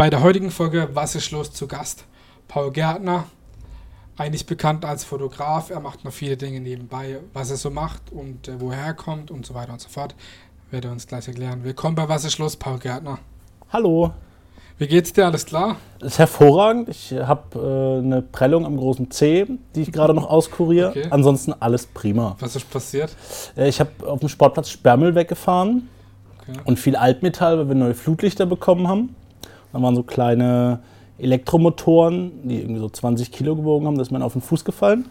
Bei der heutigen Folge Was ist los zu Gast? Paul Gärtner, eigentlich bekannt als Fotograf. Er macht noch viele Dinge nebenbei, was er so macht und äh, woher er kommt und so weiter und so fort. Wird er uns gleich erklären. Willkommen bei Was ist los, Paul Gärtner. Hallo. Wie geht's dir? Alles klar? Das ist hervorragend. Ich habe äh, eine Prellung am großen C, die ich gerade noch auskuriere. Okay. Ansonsten alles prima. Was ist passiert? Äh, ich habe auf dem Sportplatz Sperrmüll weggefahren Okay. und viel Altmetall, weil wir neue Flutlichter bekommen haben. Da waren so kleine Elektromotoren, die irgendwie so 20 Kilo gewogen haben. Da ist mir auf den Fuß gefallen.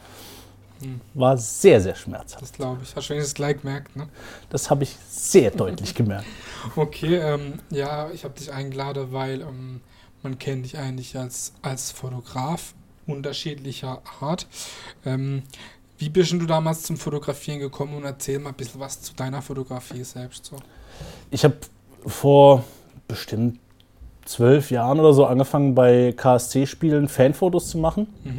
Hm. War sehr, sehr schmerzhaft. Das glaube ich. Hast du wenigstens gleich gemerkt, ne? Das habe ich sehr deutlich gemerkt. Okay, ähm, ja, ich habe dich eingeladen, weil ähm, man kennt dich eigentlich als, als Fotograf unterschiedlicher Art. Ähm, wie bist du damals zum Fotografieren gekommen und erzähl mal ein bisschen was zu deiner Fotografie selbst so. Ich habe vor bestimmt zwölf Jahren oder so angefangen bei KSC-Spielen Fanfotos zu machen Mhm.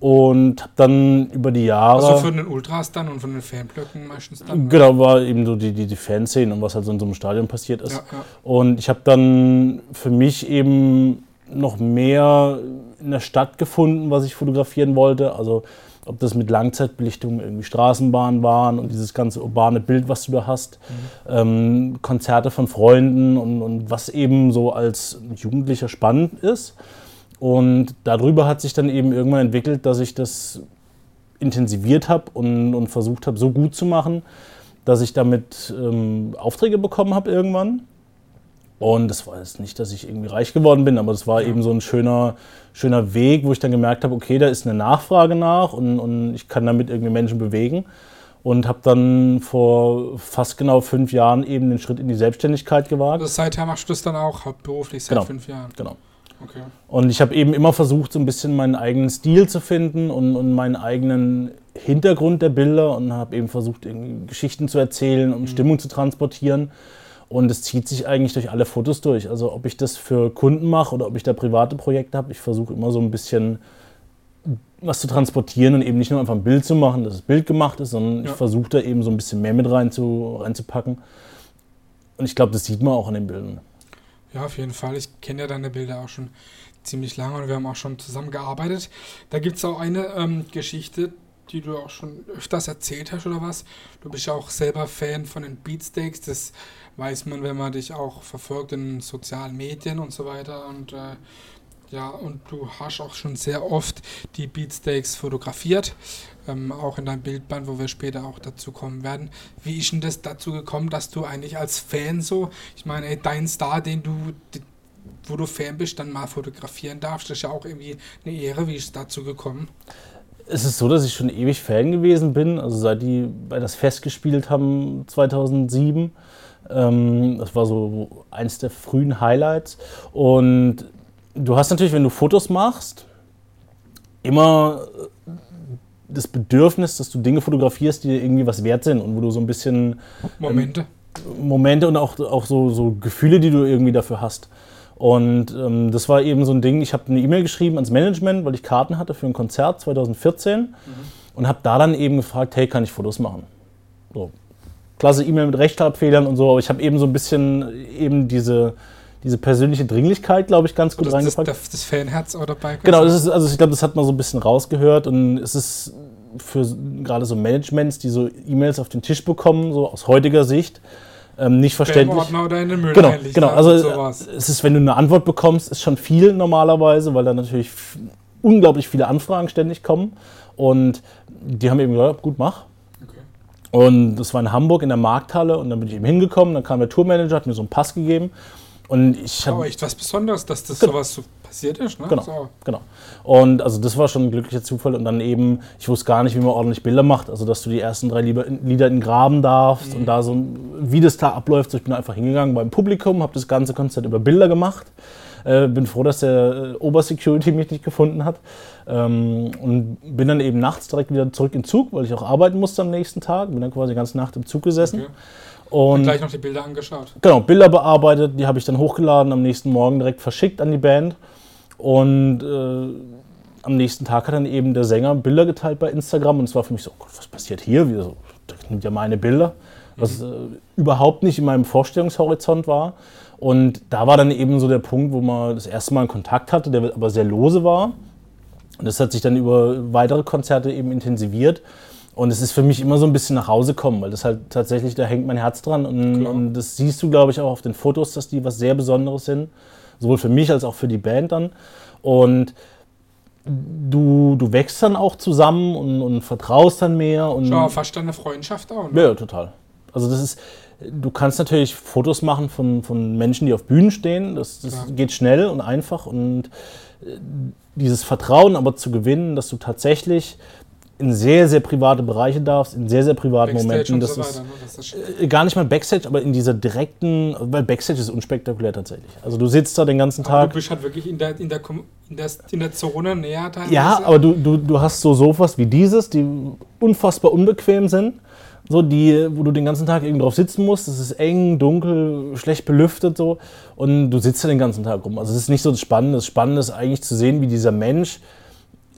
und habe dann über die Jahre Also von den Ultras dann und von den Fanblöcken meistens dann? genau war eben so die die, die Fanszenen und was halt so in so einem Stadion passiert ist Ja, ja. und ich habe dann für mich eben noch mehr in der Stadt gefunden, was ich fotografieren wollte. Also ob das mit Langzeitbelichtung irgendwie Straßenbahnen waren und dieses ganze urbane Bild, was du da hast, ähm, Konzerte von Freunden und, und was eben so als Jugendlicher spannend ist. Und darüber hat sich dann eben irgendwann entwickelt, dass ich das intensiviert habe und, und versucht habe, so gut zu machen, dass ich damit ähm, Aufträge bekommen habe irgendwann. Und das war jetzt nicht, dass ich irgendwie reich geworden bin, aber das war eben so ein schöner, schöner Weg, wo ich dann gemerkt habe, okay, da ist eine Nachfrage nach und, und ich kann damit irgendwie Menschen bewegen. Und habe dann vor fast genau fünf Jahren eben den Schritt in die Selbstständigkeit gewagt. Also seither machst du das dann auch hauptberuflich seit Genau. fünf Jahren. Genau. Okay. Und ich habe eben immer versucht, so ein bisschen meinen eigenen Stil zu finden und, und meinen eigenen Hintergrund der Bilder und habe eben versucht, Geschichten zu erzählen und Stimmung zu transportieren. Und es zieht sich eigentlich durch alle Fotos durch. Also ob ich das für Kunden mache oder ob ich da private Projekte habe, ich versuche immer so ein bisschen was zu transportieren und eben nicht nur einfach ein Bild zu machen, dass das Bild gemacht ist, sondern Ja. ich versuche da eben so ein bisschen mehr mit rein zu, reinzupacken. Und ich glaube, das sieht man auch an den Bildern. Ja, auf jeden Fall. Ich kenne ja deine Bilder auch schon ziemlich lange und wir haben auch schon zusammengearbeitet. Da gibt es auch eine ähm, Geschichte, die du auch schon öfters erzählt hast oder was. Du bist ja auch selber Fan von den Beatsteaks. Das weiß man, wenn man dich auch verfolgt in sozialen Medien und so weiter. Und äh, ja, und du hast auch schon sehr oft die Beatsteaks fotografiert. Ähm, auch in deinem Bildband, wo wir später auch dazu kommen werden. Wie ist denn das dazu gekommen, dass du eigentlich als Fan so, ich meine, ey, dein Star, den du, wo du Fan bist, dann mal fotografieren darfst, das ist ja auch irgendwie eine Ehre. Wie ist es dazu gekommen? Es ist so, dass ich schon ewig Fan gewesen bin, also seit die bei das Fest gespielt haben 2007. Ähm, das war so eins der frühen Highlights. Und du hast natürlich, wenn du Fotos machst, immer äh, das Bedürfnis, dass du Dinge fotografierst, die dir irgendwie was wert sind und wo du so ein bisschen Momente. Momente und auch, auch so, so Gefühle, die du irgendwie dafür hast. Und ähm, das war eben so ein Ding, ich habe eine E-Mail geschrieben ans Management, weil ich Karten hatte für ein Konzert 2014 und habe da dann eben gefragt, hey, kann ich Fotos machen? So. Klasse E-Mail mit Rechtschreibfehlern und so, aber ich habe eben so ein bisschen eben diese, diese persönliche Dringlichkeit, glaube ich, ganz gut das, reingepackt. das, das Fanherz auch dabei. Genau, das ist, also ich glaube, das hat man so ein bisschen rausgehört und es ist für gerade so Managements, die so E-Mails auf den Tisch bekommen, so aus heutiger Sicht, ähm, nicht verständlich. Oder in den Müll Genau, genau. Also es ist, wenn du eine Antwort bekommst, ist schon viel normalerweise, weil da natürlich unglaublich viele Anfragen ständig kommen. Und die haben eben gesagt, gut, mach. Und das war in Hamburg in der Markthalle und dann bin ich eben hingekommen, dann kam der Tourmanager, hat mir so einen Pass gegeben und ich habe Aber echt was Besonderes, dass das Genau. sowas so passiert ist, ne? Genau. So. Genau. Und also das war schon ein glücklicher Zufall. Und dann eben, ich wusste gar nicht, wie man ordentlich Bilder macht. Also dass du die ersten drei Lieder in den Graben darfst und da so, wie das da abläuft. So, ich bin einfach hingegangen beim Publikum, habe das ganze Konzert über Bilder gemacht. Äh, bin froh, dass der äh, Obersecurity mich nicht gefunden hat. Ähm, und bin dann eben nachts direkt wieder zurück in den Zug, weil ich auch arbeiten musste am nächsten Tag. Bin dann quasi die ganze Nacht im Zug gesessen. Okay. Und gleich noch die Bilder angeschaut. Genau, Bilder bearbeitet, die habe ich dann hochgeladen, am nächsten Morgen direkt verschickt an die Band. Und äh, am nächsten Tag hat dann eben der Sänger Bilder geteilt bei Instagram und es war für mich so, oh Gott, was passiert hier? Wie so das sind ja meine Bilder, was äh, überhaupt nicht in meinem Vorstellungshorizont war. Und da war dann eben so der Punkt, wo man das erste Mal einen Kontakt hatte, der aber sehr lose war. Und das hat sich dann über weitere Konzerte eben intensiviert. Und es ist für mich immer so ein bisschen nach Hause kommen, weil das halt tatsächlich, da hängt mein Herz dran. Und, und das siehst du, glaube ich, auch auf den Fotos, dass die was sehr Besonderes sind. Sowohl für mich als auch für die Band dann. Und du, du wächst dann auch zusammen und, und vertraust dann mehr. Und Schau, fast eine Freundschaft auch. Ne? Ja, total. Also das ist, du kannst natürlich Fotos machen von, von Menschen, die auf Bühnen stehen. Das, das ja. geht schnell und einfach. Und äh, dieses Vertrauen aber zu gewinnen, dass du tatsächlich in sehr, sehr private Bereiche darfst, in sehr, sehr privaten Backstage Momenten. Das, so ist, ne? das ist äh, gar nicht mal Backstage, aber in dieser direkten, weil Backstage ist unspektakulär tatsächlich. Also du sitzt da den ganzen Tag. Aber du bist halt wirklich in der, in der, in der, in der Zone näher teilweise. Ja, aber du, du, du hast so Sofas wie dieses, die unfassbar unbequem sind so die, wo du den ganzen Tag irgendwie drauf sitzen musst. Es ist eng, dunkel, schlecht belüftet so und du sitzt da den ganzen Tag rum. Also es ist nicht so das Spannende. Das Spannende ist eigentlich zu sehen, wie dieser Mensch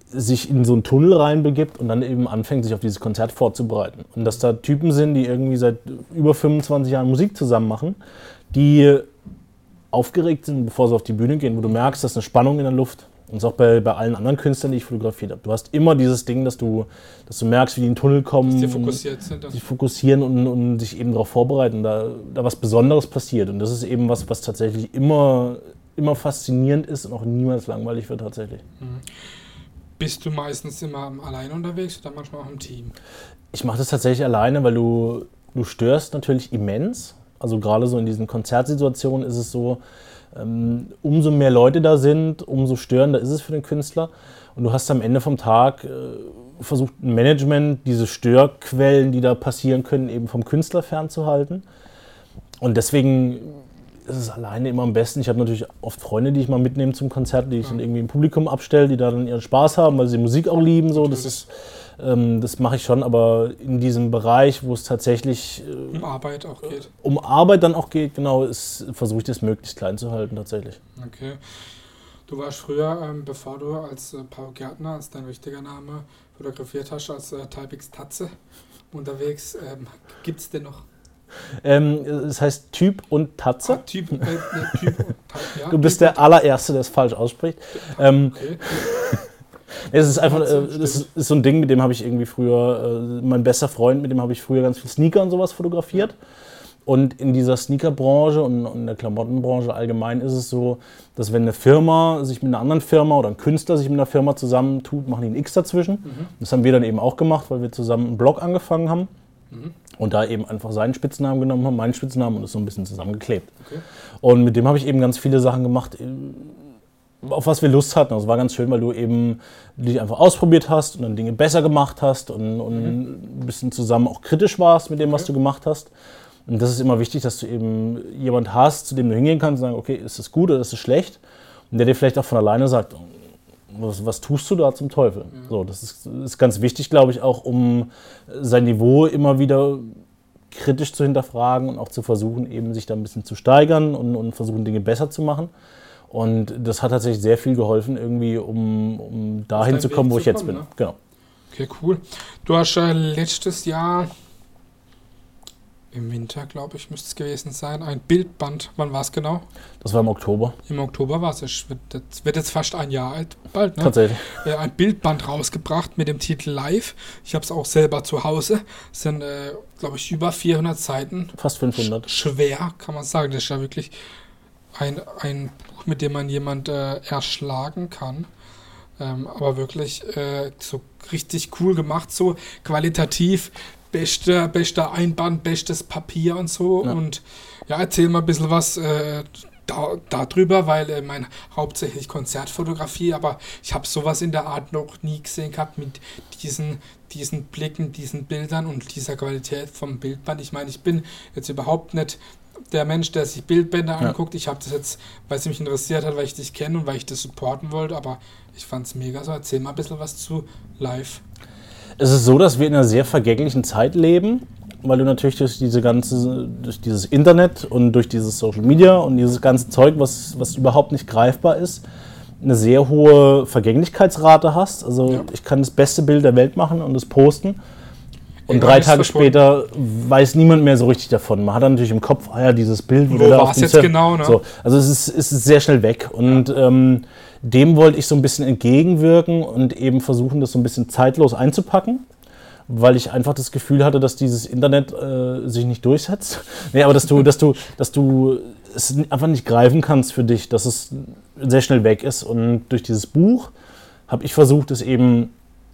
sich in so einen Tunnel reinbegibt und dann eben anfängt, sich auf dieses Konzert vorzubereiten. Und dass da Typen sind, die irgendwie seit über 25 Jahren Musik zusammen machen, die aufgeregt sind, bevor sie auf die Bühne gehen, wo du merkst, dass eine Spannung in der Luft und auch bei, bei allen anderen Künstlern, die ich fotografiert habe. Du hast immer dieses Ding, dass du, dass du merkst, wie die in den Tunnel kommen. Dass die fokussiert sind. Sich fokussieren und, und sich eben darauf vorbereiten, da, da was Besonderes passiert. Und das ist eben was, was tatsächlich immer, immer faszinierend ist und auch niemals langweilig wird tatsächlich. Mhm. Bist du meistens immer alleine unterwegs oder manchmal auch im Team? Ich mache das tatsächlich alleine, weil du, du störst natürlich immens. Also gerade so in diesen Konzertsituationen ist es so, ähm, umso mehr Leute da sind, umso störender ist es für den Künstler. Und du hast am Ende vom Tag äh, versucht, ein Management, diese Störquellen, die da passieren können, eben vom Künstler fernzuhalten. Und deswegen ist es alleine immer am besten. Ich habe natürlich oft Freunde, die ich mal mitnehme zum Konzert, die ich dann irgendwie im Publikum abstelle, die da dann ihren Spaß haben, weil sie Musik auch lieben. So. Das ist das mache ich schon, aber in diesem Bereich, wo es tatsächlich äh, um Arbeit auch geht. Um Arbeit dann auch geht, genau, versuche ich das möglichst klein zu halten tatsächlich. Okay. Du warst früher, ähm, bevor du als äh, Paul Gärtner, als dein richtiger Name, fotografiert hast, als äh, Typix Tatze unterwegs. Ähm, Gibt es denn noch? Ähm, es heißt Typ und Tatze. Ah, typ, äh, typ und ja, Du bist typ der allererste, der es falsch ausspricht. Ähm, okay. Es ist einfach, äh, das ist so ein Ding, mit dem habe ich irgendwie früher, äh, mein bester Freund, mit dem habe ich früher ganz viel Sneaker und sowas fotografiert. Und in dieser Sneakerbranche und in der Klamottenbranche allgemein ist es so, dass wenn eine Firma sich mit einer anderen Firma oder ein Künstler sich mit einer Firma zusammentut, machen die ein X dazwischen. Mhm. Das haben wir dann eben auch gemacht, weil wir zusammen einen Blog angefangen haben. Mhm. Und da eben einfach seinen Spitznamen genommen haben, meinen Spitznamen und es so ein bisschen zusammengeklebt. Okay. Und mit dem habe ich eben ganz viele Sachen gemacht auf was wir Lust hatten. Also es war ganz schön, weil du eben dich einfach ausprobiert hast und dann Dinge besser gemacht hast und, und mhm. ein bisschen zusammen auch kritisch warst mit dem, was okay. du gemacht hast. Und das ist immer wichtig, dass du eben jemand hast, zu dem du hingehen kannst und sagen, okay, ist das gut oder ist das schlecht? Und der dir vielleicht auch von alleine sagt, was, was tust du da zum Teufel? Mhm. So, das ist, ist ganz wichtig, glaube ich, auch um sein Niveau immer wieder kritisch zu hinterfragen und auch zu versuchen, eben sich da ein bisschen zu steigern und, und versuchen, Dinge besser zu machen. Und das hat tatsächlich sehr viel geholfen, irgendwie, um, um dahin zu kommen, wo ich jetzt kommen, bin. Ne? Genau. Okay, cool. Du hast äh, letztes Jahr im Winter, glaube ich, müsste es gewesen sein, ein Bildband. Wann war es genau? Das war im Oktober. Im Oktober war es. Es wird, wird, jetzt fast ein Jahr alt, bald, ne? Tatsächlich. Äh, ein Bildband rausgebracht mit dem Titel Live. Ich habe es auch selber zu Hause. Es sind, äh, glaube ich, über 400 Seiten. Fast 500. Sch schwer, kann man sagen. Das ist ja wirklich ein, ein mit dem man jemand äh, erschlagen kann. Ähm, aber wirklich äh, so richtig cool gemacht, so qualitativ. Bester, bester Einband, bestes Papier und so. Ja. Und ja, erzähl mal ein bisschen was äh, da, darüber, weil äh, mein hauptsächlich Konzertfotografie, aber ich habe sowas in der Art noch nie gesehen gehabt mit diesen, diesen Blicken, diesen Bildern und dieser Qualität vom Bildband. Ich meine, ich bin jetzt überhaupt nicht der Mensch, der sich Bildbände anguckt. Ja. Ich habe das jetzt, weil es mich interessiert hat, weil ich dich kenne und weil ich das supporten wollte, aber ich fand es mega so. Erzähl mal ein bisschen was zu live. Es ist so, dass wir in einer sehr vergänglichen Zeit leben, weil du natürlich durch diese ganze, durch dieses Internet und durch dieses Social Media und dieses ganze Zeug, was, was überhaupt nicht greifbar ist, eine sehr hohe Vergänglichkeitsrate hast. Also ja. ich kann das beste Bild der Welt machen und es posten Und drei Tage später weiß niemand mehr so richtig davon. Man hat dann natürlich im Kopf, ah ja, dieses Bild. Wo wieder auf war's dem jetzt Zettel. genau, ne? So, also es ist, es ist sehr schnell weg. Und ähm, dem wollte ich so ein bisschen entgegenwirken und eben versuchen, das so ein bisschen zeitlos einzupacken. Weil ich einfach das Gefühl hatte, dass dieses Internet äh, sich nicht durchsetzt. Nee, aber dass du, dass du, dass du es einfach nicht greifen kannst für dich, dass es sehr schnell weg ist. Und durch dieses Buch habe ich versucht, es eben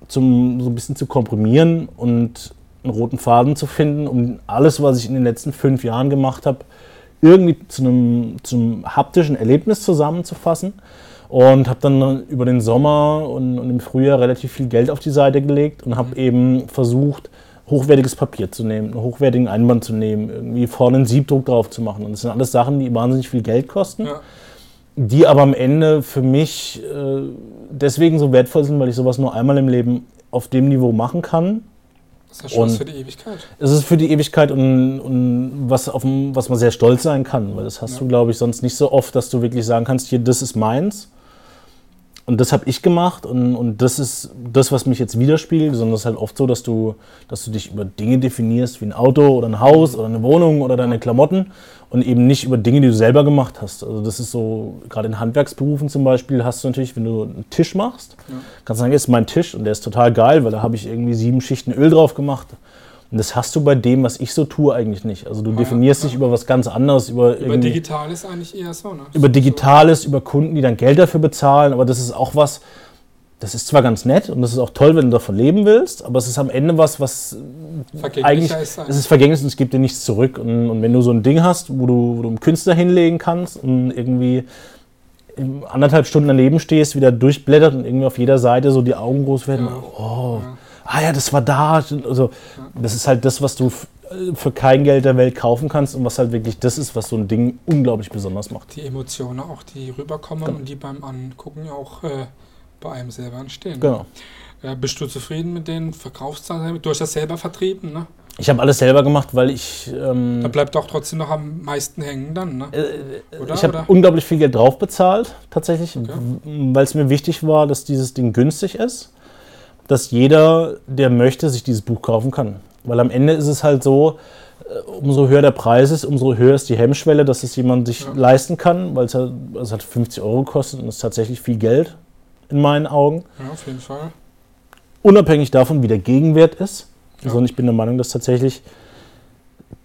zum, so ein bisschen zu komprimieren und einen roten Faden zu finden, um alles, was ich in den letzten fünf Jahren gemacht habe, irgendwie zu einem zum haptischen Erlebnis zusammenzufassen. Und habe dann über den Sommer und, und im Frühjahr relativ viel Geld auf die Seite gelegt und habe eben versucht, hochwertiges Papier zu nehmen, einen hochwertigen Einband zu nehmen, irgendwie vorne einen Siebdruck drauf zu machen. Und das sind alles Sachen, die wahnsinnig viel Geld kosten Ja. die aber am Ende für mich äh, deswegen so wertvoll sind, weil ich sowas nur einmal im Leben auf dem Niveau machen kann. Das ist ja Und- für die Ewigkeit. Es ist für die Ewigkeit und, und was, auf dem, was man sehr stolz sein kann, weil das hast Ja. du, glaube ich, sonst nicht so oft, dass du wirklich sagen kannst, hier, das ist meins. Und das habe ich gemacht und, und das ist das, was mich jetzt widerspiegelt, sondern es ist halt oft so, dass du, dass du dich über Dinge definierst, wie ein Auto oder ein Haus oder eine Wohnung oder deine Klamotten und eben nicht über Dinge, die du selber gemacht hast. Also das ist so, gerade in Handwerksberufen zum Beispiel, hast du natürlich, wenn du einen Tisch machst, Ja. kannst du sagen, jetzt ist mein Tisch und der ist total geil, weil da habe ich irgendwie sieben Schichten Öl drauf gemacht. Und das hast du bei dem, was ich so tue, eigentlich nicht. Also du ja, definierst ja. dich über was ganz anderes, über, Über irgendwie- digital ist eigentlich eher so, ne? über Digitales, über Kunden, die dann Geld dafür bezahlen. Aber das ist auch was, das ist zwar ganz nett und das ist auch toll, wenn du davon leben willst, aber es ist am Ende was, was eigentlich, ist es ist vergänglich und es gibt dir nichts zurück. Und, und wenn du so ein Ding hast, wo du, wo du einen Künstler hinlegen kannst und irgendwie anderthalb Stunden daneben stehst, wieder durchblättert und irgendwie auf jeder Seite so die Augen groß werden, Ja. oh, Ja. ah ja, das war da. Also, das ist halt das, was du f- für kein Geld der Welt kaufen kannst und was halt wirklich das ist, was so ein Ding unglaublich besonders macht. die Emotionen auch, die rüberkommen Genau. und die beim Angucken ja auch äh, bei einem selber entstehen. Genau. Äh, bist du zufrieden mit den Verkaufszahlen? Du hast das selber vertrieben, ne? Ich habe alles selber gemacht, weil ich, ähm, Da bleibt auch trotzdem noch am meisten hängen dann, ne? Oder? ich habe unglaublich viel Geld drauf bezahlt, tatsächlich, Okay. weil es mir wichtig war, dass dieses Ding günstig ist, dass jeder, der möchte, sich dieses Buch kaufen kann. Weil am Ende ist es halt so, äh, umso höher der Preis ist, umso höher ist die Hemmschwelle, dass es jemand sich Ja. leisten kann, weil es halt, es hat 50 Euro gekostet und es ist tatsächlich viel Geld in meinen Augen. Ja, auf jeden Fall. unabhängig davon, wie der Gegenwert ist. Ja. Sondern ich bin der Meinung, dass tatsächlich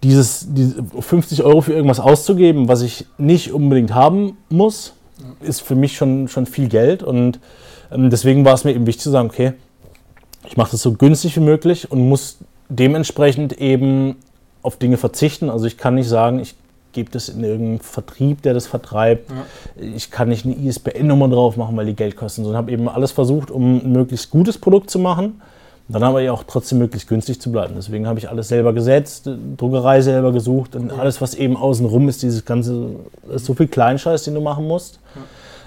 dieses, diese 50 Euro für irgendwas auszugeben, was ich nicht unbedingt haben muss, ist für mich schon, schon viel Geld. Und ähm, deswegen war es mir eben wichtig zu sagen, okay, ich mache das so günstig wie möglich und muss dementsprechend eben auf Dinge verzichten. Also ich kann nicht sagen, ich gebe das in irgendeinen Vertrieb, der das vertreibt. Ja. Ich kann nicht eine ISBN-Nummer drauf machen, weil die Geld kosten, sondern habe eben alles versucht, um ein möglichst gutes Produkt zu machen. Dann aber ja auch trotzdem möglichst günstig zu bleiben. Deswegen habe ich alles selber gesetzt, Druckerei selber gesucht und alles, was eben außenrum ist, dieses ganze, das ist so viel Kleinscheiß, den du machen musst.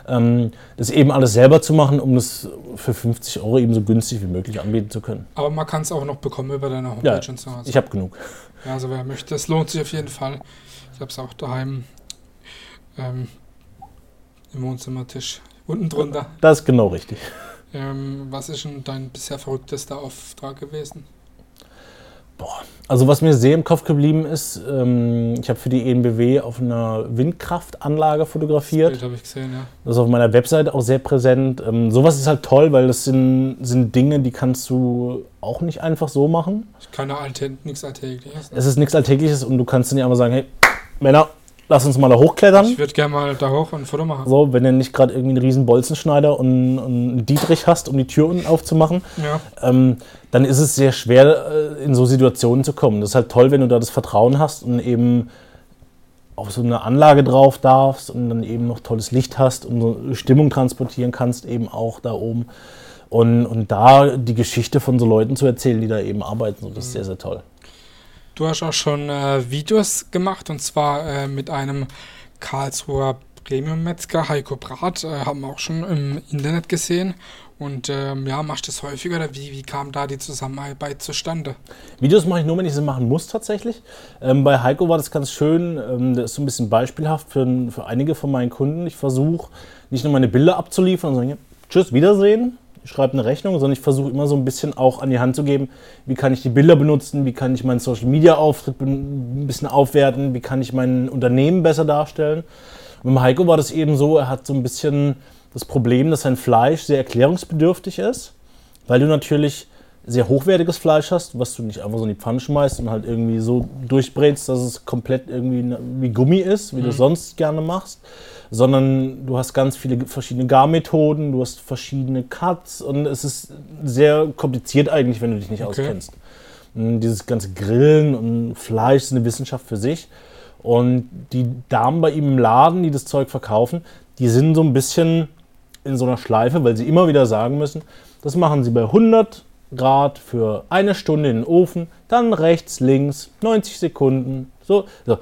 Ähm, das eben alles selber zu machen, um das für 50 Euro eben so günstig wie möglich anbieten zu können. Aber man kann es auch noch bekommen über deine Homepage Ja, und so. Also, Ich habe genug. ja, also wer möchte, es lohnt sich auf jeden Fall. Ich habe es auch daheim ähm, im Wohnzimmertisch. Unten drunter. Das ist genau richtig. Ähm, was ist denn dein bisher verrücktester Auftrag gewesen? Also was mir sehr im Kopf geblieben ist, ähm, ich habe für die ENBW auf einer Windkraftanlage fotografiert. Bild habe ich gesehen, ja. Das ist auf meiner Webseite auch sehr präsent. Ähm, sowas ist halt toll, weil das sind, sind Dinge, die kannst du auch nicht einfach so machen. Keine Alte, nichts Alltägliches. Es ist nichts Alltägliches und du kannst dann nicht einfach sagen, hey, Männer, lass uns mal da hochklettern. Ich würde gerne mal da hoch und ein Foto machen. So, wenn du nicht gerade irgendwie einen riesen Bolzenschneider und, und einen Dietrich hast, um die Tür unten aufzumachen, Ja, ähm, dann ist es sehr schwer, äh, in so Situationen zu kommen. Das ist halt toll, wenn du da das Vertrauen hast und eben auf so eine Anlage drauf darfst und dann eben noch tolles Licht hast und so Stimmung transportieren kannst, eben auch da oben. Und, und da die Geschichte von so Leuten zu erzählen, die da eben arbeiten, so, das ist sehr, sehr toll. Du hast auch schon äh, Videos gemacht und zwar äh, mit einem Karlsruher Premium-Metzger, Heiko Brat, äh, haben wir auch schon im Internet gesehen. Und ähm, ja, machst du das häufiger oder wie, wie kam da die Zusammenarbeit zustande? Videos mache ich nur, wenn ich sie machen muss tatsächlich. Ähm, bei Heiko war das ganz schön, ähm, der ist so ein bisschen beispielhaft für, für einige von meinen Kunden. Ich versuche nicht nur meine Bilder abzuliefern und sagen, ja, tschüss, Wiedersehen, schreibe eine Rechnung, sondern ich versuche immer so ein bisschen auch an die Hand zu geben, wie kann ich die Bilder benutzen, wie kann ich meinen Social-Media-Auftritt ein bisschen aufwerten, wie kann ich mein Unternehmen besser darstellen. Und mit Heiko war das eben so, er hat so ein bisschen das Problem, dass sein Fleisch sehr erklärungsbedürftig ist, weil du natürlich sehr hochwertiges Fleisch hast, was du nicht einfach so in die Pfanne schmeißt und halt irgendwie so durchbrätst, dass es komplett irgendwie wie Gummi ist, wie mhm. du sonst gerne machst, sondern du hast ganz viele verschiedene Garmethoden, du hast verschiedene Cuts und es ist sehr kompliziert eigentlich, wenn du dich nicht okay. auskennst. Und dieses ganze Grillen und Fleisch ist eine Wissenschaft für sich. Und die Damen bei ihm im Laden, die das Zeug verkaufen, die sind so ein bisschen in so einer Schleife, weil sie immer wieder sagen müssen, das machen sie bei 100 Grad für eine Stunde in den Ofen, dann rechts, links, 90 Sekunden. So, so.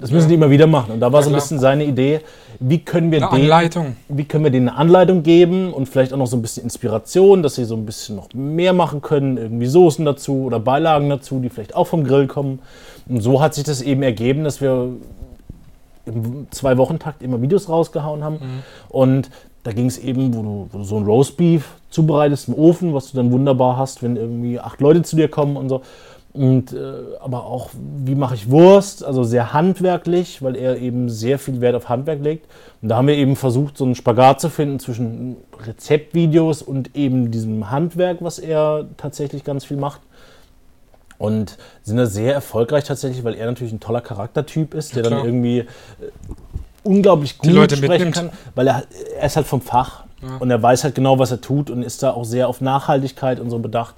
Das müssen die immer wieder machen. Und da war ja, so ein bisschen seine Idee, wie können wir eine Anleitung. wie können wir denen eine Anleitung geben und vielleicht auch noch so ein bisschen Inspiration, dass sie so ein bisschen noch mehr machen können, irgendwie Soßen dazu oder Beilagen dazu, die vielleicht auch vom Grill kommen. Und so hat sich das eben ergeben, dass wir im Zwei-Wochen-Takt immer Videos rausgehauen haben. Mhm. Und da ging es eben, wo du, wo du, so ein Roastbeef zubereitest im Ofen, was du dann wunderbar hast, wenn irgendwie acht Leute zu dir kommen und so. Und äh, aber auch, wie mache ich Wurst, also sehr handwerklich, weil er eben sehr viel Wert auf Handwerk legt. Und da haben wir eben versucht, so einen Spagat zu finden zwischen Rezeptvideos und eben diesem Handwerk, was er tatsächlich ganz viel macht. Und sind da sehr erfolgreich tatsächlich, weil er natürlich ein toller Charaktertyp ist, der ja, dann irgendwie äh, unglaublich gut sprechen mitnimmt. kann, weil er, er ist halt vom Fach ja. und er weiß halt genau, was er tut und ist da auch sehr auf Nachhaltigkeit und so bedacht.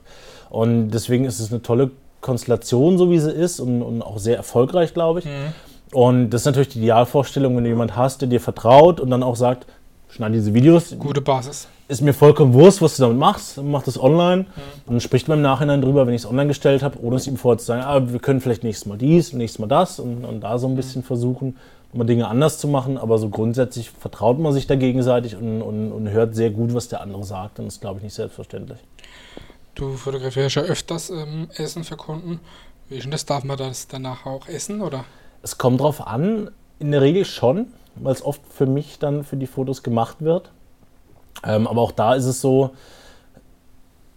Und deswegen ist es eine tolle Konstellation, so wie sie ist und, und auch sehr erfolgreich, glaube ich. Mhm. Und das ist natürlich die Idealvorstellung, wenn du jemanden hast, der dir vertraut und dann auch sagt, schneid diese Videos. Gute Basis. Ist mir vollkommen Wurst, was du damit machst. Mach das online. Mhm. Und dann spricht man im Nachhinein drüber, wenn ich es online gestellt habe, ohne es ihm vorher zu sagen, ah, wir können vielleicht nächstes Mal dies, nächstes Mal das und, und da so ein bisschen mhm. versuchen, mal Dinge anders zu machen, aber so grundsätzlich vertraut man sich da gegenseitig und, und, und hört sehr gut, was der andere sagt. Und das ist, glaube ich, nicht selbstverständlich. Du fotografierst ja öfters ähm, Essen für Kunden. Wie ist das? Darf man das danach auch essen, oder? Es kommt drauf an, in der Regel schon, weil es oft für mich dann für die Fotos gemacht wird. Ähm, aber auch da ist es so,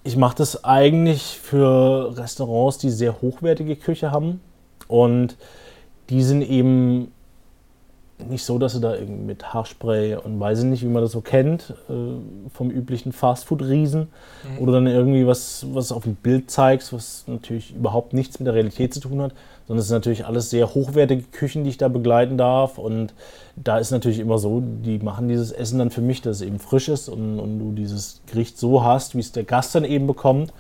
ich mache das eigentlich für Restaurants, die sehr hochwertige Küche haben. Und die sind eben nicht so, dass du da irgendwie mit Haarspray und weiß ich nicht, wie man das so kennt, äh, vom üblichen Fastfood-Riesen mhm. oder dann irgendwie was, was auf dem Bild zeigst, was natürlich überhaupt nichts mit der Realität zu tun hat, sondern es sind natürlich alles sehr hochwertige Küchen, die ich da begleiten darf und da ist natürlich immer so, die machen dieses Essen dann für mich, dass es eben frisch ist und, und du dieses Gericht so hast, wie es der Gast dann eben bekommt.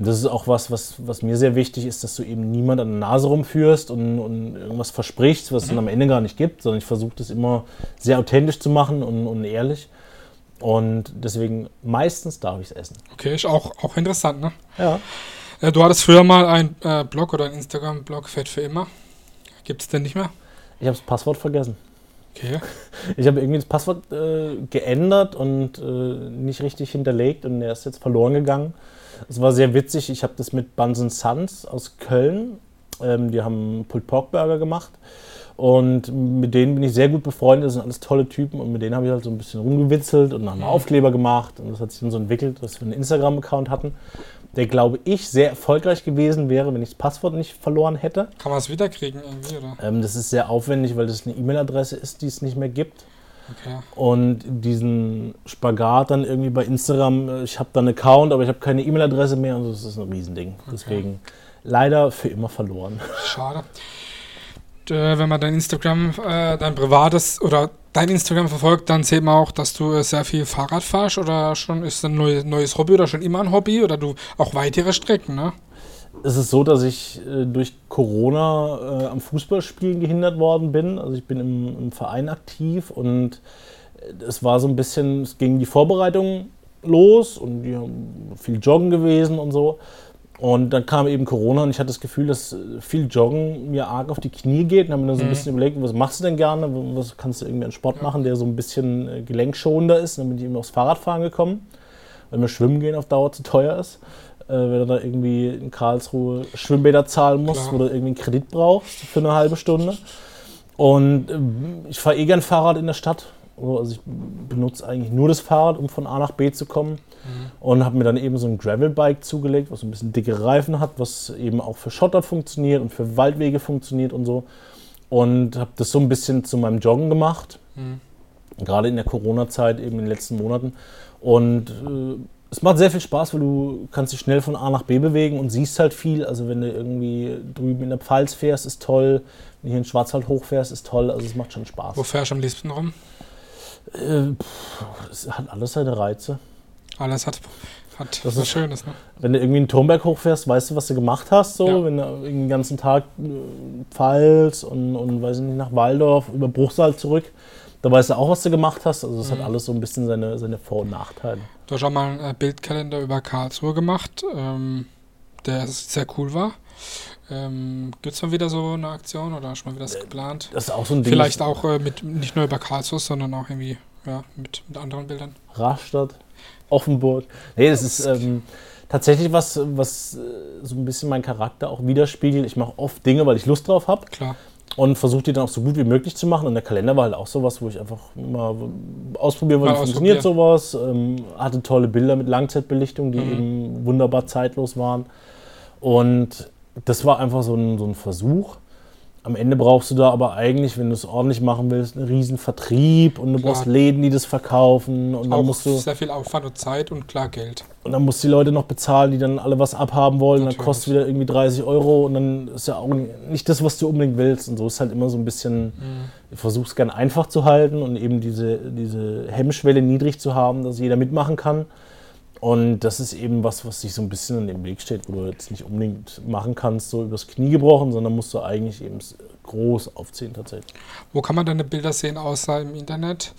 Und das ist auch was, was, was mir sehr wichtig ist, dass du eben niemand an der Nase rumführst und, und irgendwas versprichst, was es dann am Ende gar nicht gibt, sondern ich versuche das immer sehr authentisch zu machen und, und ehrlich. Und deswegen meistens darf ich es essen. Okay, ist auch, auch interessant, ne? Ja. Äh, du hattest früher mal einen äh, Blog oder ein Instagram-Blog Fett für immer. Gibt es denn nicht mehr? Ich habe das Passwort vergessen. Okay. Ich habe irgendwie das Passwort äh, geändert und äh, nicht richtig hinterlegt und er ist jetzt verloren gegangen. Es war sehr witzig. Ich habe das mit Buns Sons aus Köln. Ähm, die haben Pulled Pork Burger gemacht. Und mit denen bin ich sehr gut befreundet. Das sind alles tolle Typen. Und mit denen habe ich halt so ein bisschen rumgewitzelt und dann einen Aufkleber gemacht. Und das hat sich dann so entwickelt, dass wir einen Instagram-Account hatten, der, glaube ich, sehr erfolgreich gewesen wäre, wenn ich das Passwort nicht verloren hätte. Kann man es wiederkriegen irgendwie, oder? Ähm, das ist sehr aufwendig, weil das eine E-Mail-Adresse ist, die es nicht mehr gibt. Okay. Und diesen Spagat dann irgendwie bei Instagram, äh, ich habe da einen Account, aber ich habe keine E-Mail-Adresse mehr und das ist ein Riesending. Okay. Deswegen leider für immer verloren. Schade. Äh, wenn man dein Instagram, äh, dein privates oder dein Instagram verfolgt, dann sieht man auch, dass du sehr viel Fahrrad fährst oder schon ist ein neues, neues Hobby oder schon immer ein Hobby oder du auch weitere Strecken, ne? Es ist so, dass ich äh, durch Corona äh, am Fußballspielen gehindert worden bin. Also ich bin im, im, Verein aktiv und äh, es war so ein bisschen, es ging die Vorbereitung los und die haben viel Joggen gewesen und so. Und dann kam eben Corona und ich hatte das Gefühl, dass äh, viel Joggen mir arg auf die Knie geht. Und habe mir dann so ein mhm. bisschen überlegt, was machst du denn gerne? Was kannst du irgendwie an Sport machen, der so ein bisschen äh, gelenkschonender ist? Und dann bin ich eben aufs Fahrradfahren gekommen, weil mir Schwimmen gehen auf Dauer zu teuer ist wenn du da irgendwie in Karlsruhe Schwimmbäder zahlen musst, Klar. wo du irgendwie einen Kredit brauchst für eine halbe Stunde. Und äh, ich fahre eh gern Fahrrad in der Stadt Also ich benutze eigentlich nur das Fahrrad, um von A nach B zu kommen. Und habe mir dann eben so ein Gravelbike zugelegt, was ein bisschen dickere Reifen hat, was eben auch für Schotter funktioniert und für Waldwege funktioniert und so. Und habe das so ein bisschen zu meinem Joggen gemacht. Gerade in der Corona-Zeit, eben in den letzten Monaten. Und äh, es macht sehr viel Spaß, weil du kannst dich schnell von A nach B bewegen und siehst halt viel. Also wenn du irgendwie drüben in der Pfalz fährst, ist toll. Wenn du hier in Schwarzwald hochfährst, ist toll. Also es macht schon Spaß. Wo fährst du am liebsten rum? Äh, pff, es hat alles seine Reize. Alles hat, hat Das was ist- Schönes, ne? Wenn du irgendwie einen Turmberg hochfährst, weißt du, was du gemacht hast. So. Ja. Wenn du den ganzen Tag äh, Pfalz und, und weiß ich nicht, nach Waldorf über Bruchsal zurück, da weißt du auch, was du gemacht hast. Also es Mhm. hat alles so ein bisschen seine, seine Vor- und Nachteile. Du hast auch mal einen äh, Bildkalender über Karlsruhe gemacht, ähm, der sehr cool war. Ähm, Gibt es mal wieder so eine Aktion oder hast du mal wieder das geplant? Das ist auch so ein Ding. Vielleicht auch äh, mit nicht nur über Karlsruhe, sondern auch irgendwie ja, mit, mit anderen Bildern. Rastatt, Offenburg. Nee, das ist ähm, tatsächlich was, was äh, so ein bisschen meinen Charakter auch widerspiegelt. Ich mache oft Dinge, weil ich Lust drauf habe Klar. Und versuche die dann auch so gut wie möglich zu machen. Und der Kalender war halt auch sowas, wo ich einfach mal ausprobieren wollte, wie funktioniert sowas. Ähm, hatte tolle Bilder mit Langzeitbelichtung, die Mhm. eben wunderbar zeitlos waren. Und das war einfach so ein, so ein Versuch. Am Ende brauchst du da aber eigentlich, wenn du es ordentlich machen willst, einen riesen Vertrieb und du Klar. brauchst Läden, die das verkaufen und dann Auch musst du sehr viel Aufwand und Zeit und klar Geld. und dann musst du die Leute noch bezahlen, die dann alle was abhaben wollen. Dann Natürlich. kostet wieder irgendwie 30 Euro und dann ist ja auch nicht das, was du unbedingt willst. Und so ist halt immer so ein bisschen, ich versuche es gerne einfach zu halten und eben diese, diese Hemmschwelle niedrig zu haben, dass jeder mitmachen kann. Und das ist eben was, was sich so ein bisschen in dem Weg steht, wo du jetzt nicht unbedingt machen kannst, so übers Knie gebrochen, sondern musst du eigentlich eben groß aufziehen tatsächlich. Wo kann man deine Bilder sehen, außer im Internet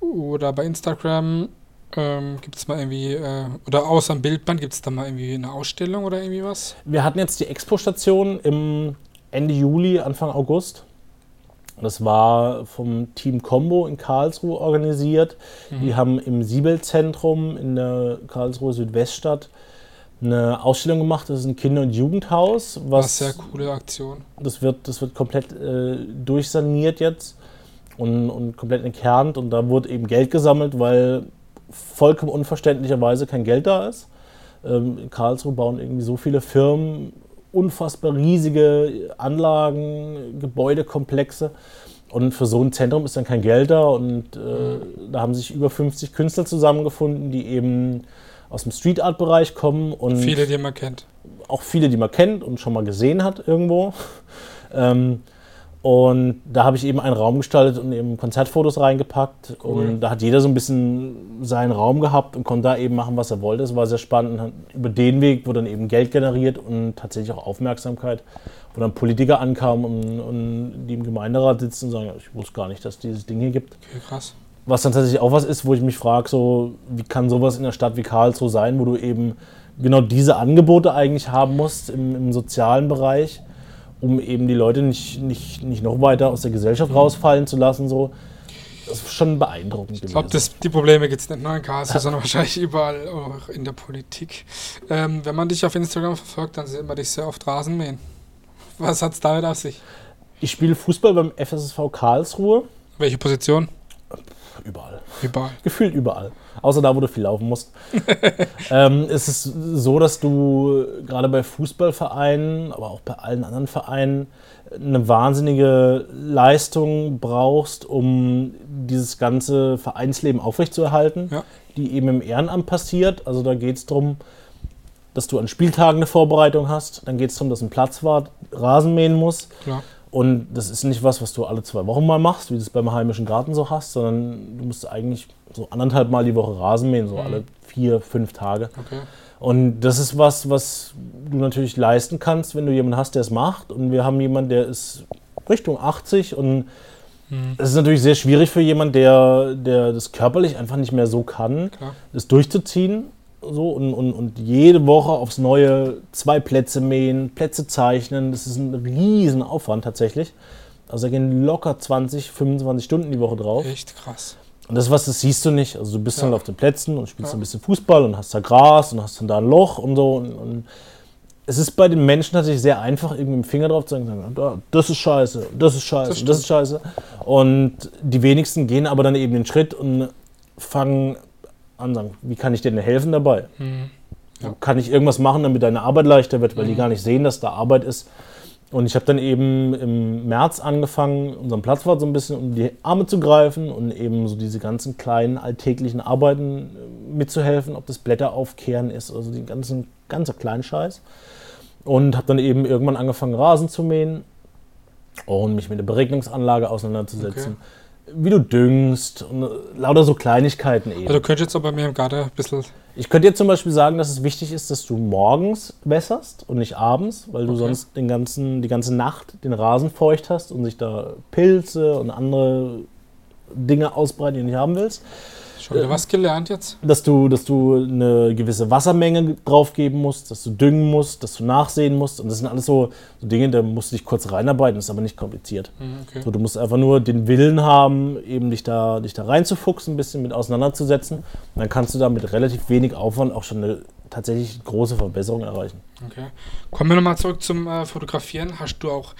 oder bei Instagram? Ähm, gibt es mal irgendwie, äh, oder außer im Bildband, gibt es da mal irgendwie eine Ausstellung oder irgendwie was? Wir hatten jetzt die Expo-Station im Ende Juli, Anfang August. Das war vom Team Combo in Karlsruhe organisiert. Die haben im Siebel-Zentrum in der Karlsruhe Südweststadt eine Ausstellung gemacht. Das ist ein Kinder- und Jugendhaus. Was Was sehr coole Aktion. das, wird, das wird komplett äh, durchsaniert jetzt und, und komplett entkernt. Und da wurde eben Geld gesammelt, weil vollkommen unverständlicherweise kein Geld da ist. Ähm, in Karlsruhe bauen irgendwie so viele Firmen unfassbar riesige Anlagen, Gebäudekomplexe. Und für so ein Zentrum ist dann kein Geld da. Und äh, da haben sich über 50 Künstler zusammengefunden, die eben aus dem Street Art Bereich kommen und Viele, die man kennt. auch viele, die man kennt und schon mal gesehen hat irgendwo. Ähm, und da habe ich eben einen Raum gestaltet und eben Konzertfotos reingepackt. Cool. Und da hat jeder so ein bisschen seinen Raum gehabt und konnte da eben machen, was er wollte. Es war sehr spannend. Und über den Weg wurde dann eben Geld generiert und tatsächlich auch Aufmerksamkeit, wo dann Politiker ankamen und, und die im Gemeinderat sitzen und sagen, "Ja, ich wusste gar nicht, dass es dieses Ding hier gibt. Okay, krass. Was dann tatsächlich auch was ist, wo ich mich frage, so, wie kann sowas in einer Stadt wie Karlsruhe sein, wo du eben genau diese Angebote eigentlich haben musst im, im sozialen Bereich, um eben die Leute nicht, nicht, nicht noch weiter aus der Gesellschaft rausfallen zu lassen. So. Das ist schon beeindruckend Ich glaube, die Probleme gibt es nicht nur in Karlsruhe, sondern wahrscheinlich überall, auch in der Politik. Ähm, wenn man dich auf Instagram verfolgt, dann sieht man dich sehr oft Rasenmähen. Was hat es damit auf sich? Ich spiele Fußball beim FSSV Karlsruhe. Welche Position? Überall. Überall. Gefühlt überall. Außer da, wo du viel laufen musst. ähm, es ist so, dass du gerade bei Fußballvereinen, aber auch bei allen anderen Vereinen eine wahnsinnige Leistung brauchst, um dieses ganze Vereinsleben aufrechtzuerhalten, Ja. die eben im Ehrenamt passiert. Also da geht es darum, dass du an Spieltagen eine Vorbereitung hast. Dann geht es darum, dass ein Platzwart Rasen mähen muss. Klar. Und das ist nicht was, was du alle zwei Wochen mal machst, wie du es beim heimischen Garten so hast, sondern du musst eigentlich so anderthalb Mal die Woche Rasen mähen, so alle vier, fünf Tage. Okay. Und das ist was, was du natürlich leisten kannst, wenn du jemanden hast, der es macht. Und wir haben jemanden, der ist Richtung 80 und es ist natürlich sehr schwierig für jemanden, der, der das körperlich einfach nicht mehr so kann, Klar. das durchzuziehen. So und, und, und jede Woche aufs Neue zwei Plätze mähen, Plätze zeichnen. Das ist ein riesen Aufwand tatsächlich. Also da gehen locker 20, 25 Stunden die Woche drauf. Echt krass. Und das was, das siehst du nicht. Also du bist Ja. dann auf den Plätzen und spielst Ja. ein bisschen Fußball und hast da Gras und hast dann da ein Loch und so. Und, und es ist bei den Menschen tatsächlich sehr einfach, irgendwie mit dem Finger drauf zu sagen, das ist scheiße, das ist scheiße, das, das, ist scheiße. Und die wenigsten gehen aber dann eben den Schritt und fangen an, sagen, wie kann ich dir denn helfen dabei? Mhm. Ja. Kann ich irgendwas machen, damit deine Arbeit leichter wird, weil mhm. die gar nicht sehen, dass da Arbeit ist. Und ich habe dann eben im März angefangen, unseren Platzwart so ein bisschen um die Arme zu greifen und eben so diese ganzen kleinen alltäglichen Arbeiten äh, mitzuhelfen, ob das Blätter aufkehren ist, also den ganzen, ganzen kleinen Scheiß. Und habe dann eben irgendwann angefangen, Rasen zu mähen und mich mit der Beregnungsanlage auseinanderzusetzen. Okay wie du düngst und lauter so Kleinigkeiten eben. Also du könntest jetzt aber mir im Garten ein bisschen. Ich könnte dir zum Beispiel sagen, dass es wichtig ist, dass du morgens wässerst und nicht abends, weil du okay. sonst den ganzen, die ganze Nacht den Rasen feucht hast und sich da Pilze und andere Dinge ausbreiten, die du nicht haben willst. Schon wieder was gelernt jetzt? Dass du, dass du eine gewisse Wassermenge draufgeben musst, dass du düngen musst, dass du nachsehen musst. Und das sind alles so, so Dinge, da musst du dich kurz reinarbeiten, das ist aber nicht kompliziert. Mhm, okay. So, du musst einfach nur den Willen haben, eben dich da, dich da reinzufuchsen, ein bisschen mit auseinanderzusetzen. Und dann kannst du da mit relativ wenig Aufwand auch schon eine tatsächlich große Verbesserung erreichen. Okay. Kommen wir nochmal zurück zum äh, Fotografieren. Hast du auch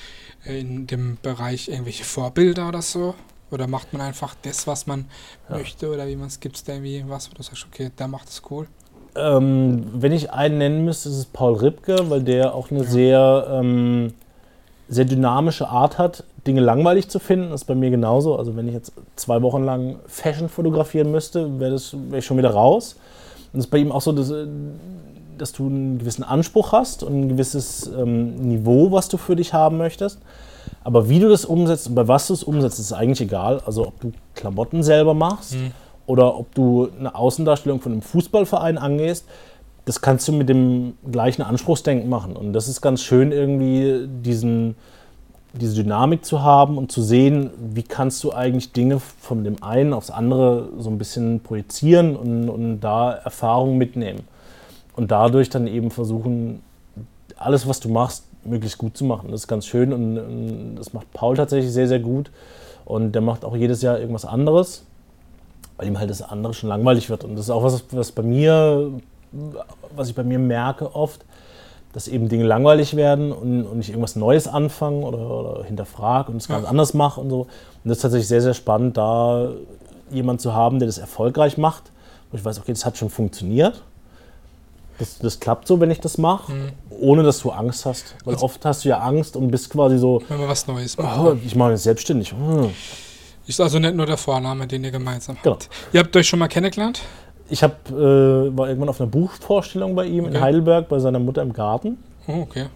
in dem Bereich irgendwelche Vorbilder oder so? Oder macht man einfach das, was man ja. möchte? Oder wie man es gibt es da irgendwie was, wo du sagst, okay, der macht es cool? Ähm, wenn ich einen nennen müsste, ist es Paul Ripke, weil der auch eine ja. sehr, ähm, sehr dynamische Art hat, Dinge langweilig zu finden. Das ist bei mir genauso. Also wenn ich jetzt zwei Wochen lang Fashion fotografieren müsste, wäre wär ich schon wieder raus. Und es ist bei ihm auch so, dass, dass du einen gewissen Anspruch hast und ein gewisses ähm, Niveau, was du für dich haben möchtest. Aber wie du das umsetzt und bei was du es umsetzt, ist eigentlich egal. Also ob du Klamotten selber machst mhm. oder ob du eine Außendarstellung von einem Fußballverein angehst, das kannst du mit dem gleichen Anspruchsdenken machen. Und das ist ganz schön, irgendwie diesen, diese Dynamik zu haben und zu sehen, wie kannst du eigentlich Dinge von dem einen aufs andere so ein bisschen projizieren und, und da Erfahrungen mitnehmen. Und dadurch dann eben versuchen, alles, was du machst, möglichst gut zu machen. Das ist ganz schön und, und, das macht Paul tatsächlich sehr, sehr gut. Und der macht auch jedes Jahr irgendwas anderes, weil ihm halt das andere schon langweilig wird. Und das ist auch was, was bei mir, was ich bei mir merke oft, dass eben Dinge langweilig werden und, und ich irgendwas Neues anfange oder, oder hinterfrage und es ganz ja. anders mache und so. Und das ist tatsächlich sehr, sehr spannend, da jemanden zu haben, der das erfolgreich macht, wo ich weiß, okay, das hat schon funktioniert das, das klappt so, wenn ich das mache, mhm. ohne dass du Angst hast. Weil also, oft hast du ja Angst und bist quasi so. Wenn man was Neues macht. Oh, ich mache jetzt selbstständig. Oh. Ist also nicht nur der Vorname, den ihr gemeinsam habt. Genau. Ihr habt euch schon mal kennengelernt? Ich hab, äh, war irgendwann auf einer Buchvorstellung bei ihm okay. in Heidelberg bei seiner Mutter im Garten. Oh, okay.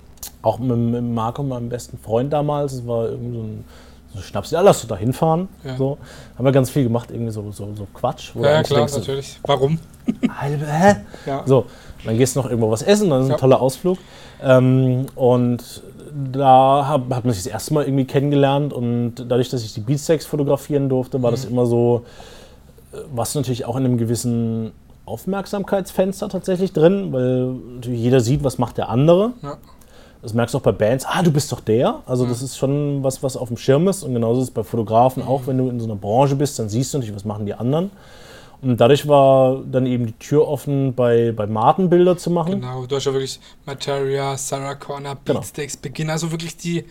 Auch mit, mit Marco, meinem besten Freund damals. Es war irgendwie so ein so Schnaps, ja, lass du da hinfahren. Ja. So. Haben wir ganz viel gemacht, irgendwie so, so, so Quatsch. ja, klar, denkst, natürlich. Warum? Hä? Ja. So, dann gehst du noch irgendwo was essen, dann ist ja. ein toller Ausflug. Ähm, und da hab, hat man sich das erste Mal irgendwie kennengelernt und dadurch, dass ich die Beatsteaks fotografieren durfte, war mhm. das immer so, äh, was natürlich auch in einem gewissen Aufmerksamkeitsfenster tatsächlich drin, weil natürlich jeder sieht, was macht der andere. Ja. Das merkst du auch bei Bands, ah, du bist doch der. Also mhm. das ist schon was, was auf dem Schirm ist. Und genauso ist es bei Fotografen mhm. auch, wenn du in so einer Branche bist, dann siehst du natürlich, was machen die anderen. Und dadurch war dann eben die Tür offen, bei, bei Martin Bilder zu machen. Genau, du hast ja wirklich Materia, Sarah Connor, genau. Beatsteaks, genau. Beginn, also wirklich die,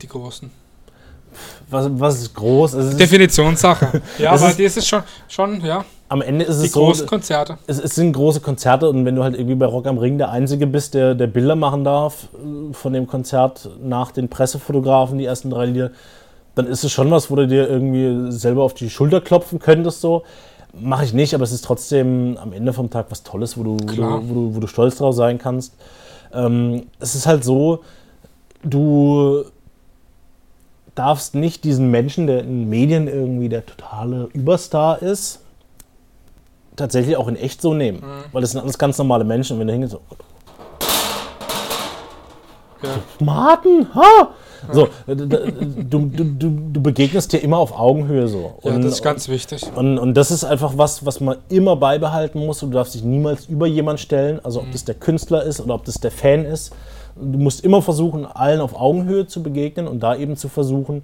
die großen. Was, was ist groß? Es Definitionssache. ja, aber das ist schon, schon, ja. Am Ende ist die es so. großen Konzerte. Es, es, sind große Konzerte und wenn du halt irgendwie bei Rock am Ring der Einzige bist, der, der Bilder machen darf äh, von dem Konzert nach den Pressefotografen, die ersten drei Lieder, dann ist es schon was, wo du dir irgendwie selber auf die Schulter klopfen könntest. So. Mache ich nicht, aber es ist trotzdem am Ende vom Tag was Tolles, wo du, wo du, wo du, wo du, stolz drauf sein kannst. Ähm, es ist halt so, du darfst nicht diesen Menschen, der in Medien irgendwie der totale Überstar ist, tatsächlich auch in echt so nehmen. Mhm. Weil das sind alles ganz normale Menschen. Und wenn du hingehst, so. Ja. Martin, ha! So, du, du, du, du, begegnest dir immer auf Augenhöhe so. Und, ja, das ist ganz wichtig. Und, und das ist einfach was, was man immer beibehalten muss. Du darfst dich niemals über jemand stellen, also ob mhm. das der Künstler ist oder ob das der Fan ist. Du musst immer versuchen, allen auf Augenhöhe zu begegnen und da eben zu versuchen,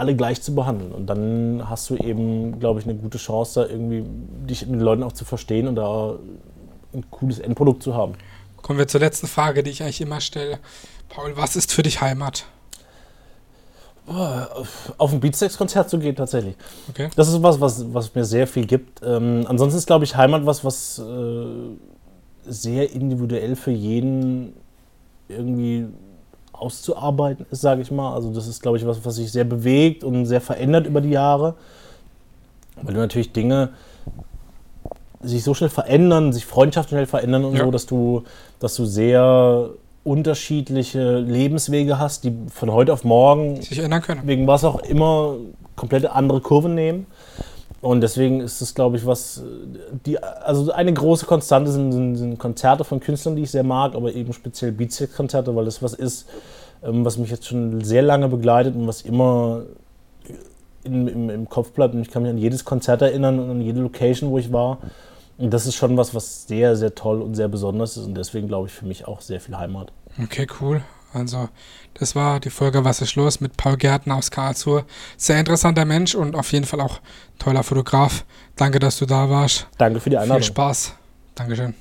alle gleich zu behandeln. Und dann hast du eben, glaube ich, eine gute Chance, da irgendwie dich mit den Leuten auch zu verstehen und da ein cooles Endprodukt zu haben. Kommen wir zur letzten Frage, die ich eigentlich immer stelle. Paul, was ist für dich Heimat? Auf ein Beatsteaks-Konzert zu gehen, tatsächlich. Okay. Das ist was, was, was mir sehr viel gibt. Ähm, ansonsten ist, glaube ich, Heimat was, was äh, sehr individuell für jeden irgendwie auszuarbeiten ist, sage ich mal. Also das ist, glaube ich, was, was sich sehr bewegt und sehr verändert über die Jahre. Weil du natürlich Dinge sich so schnell verändern, sich Freundschaften schnell verändern und Ja. so, dass du, dass du sehr unterschiedliche Lebenswege hast, die von heute auf morgen Sich ändern können. wegen was auch immer komplette andere Kurven nehmen. Und deswegen ist es, glaube ich, was, die, also eine große Konstante sind, sind, sind Konzerte von Künstlern, die ich sehr mag, aber eben speziell Beatsteaks-Konzerte, weil das was ist, ähm, was mich jetzt schon sehr lange begleitet und was immer in, im, im Kopf bleibt. Und ich kann mich an jedes Konzert erinnern und an jede Location, wo ich war. Das ist schon was, was sehr, sehr toll und sehr besonders ist und deswegen glaube ich für mich auch sehr viel Heimat. Okay, cool. Also, das war die Folge Was ist los mit Paul Gärtner aus Karlsruhe. Sehr interessanter Mensch und auf jeden Fall auch toller Fotograf. Danke, dass du da warst. Danke für die Viel Einladung. Spaß. Dankeschön.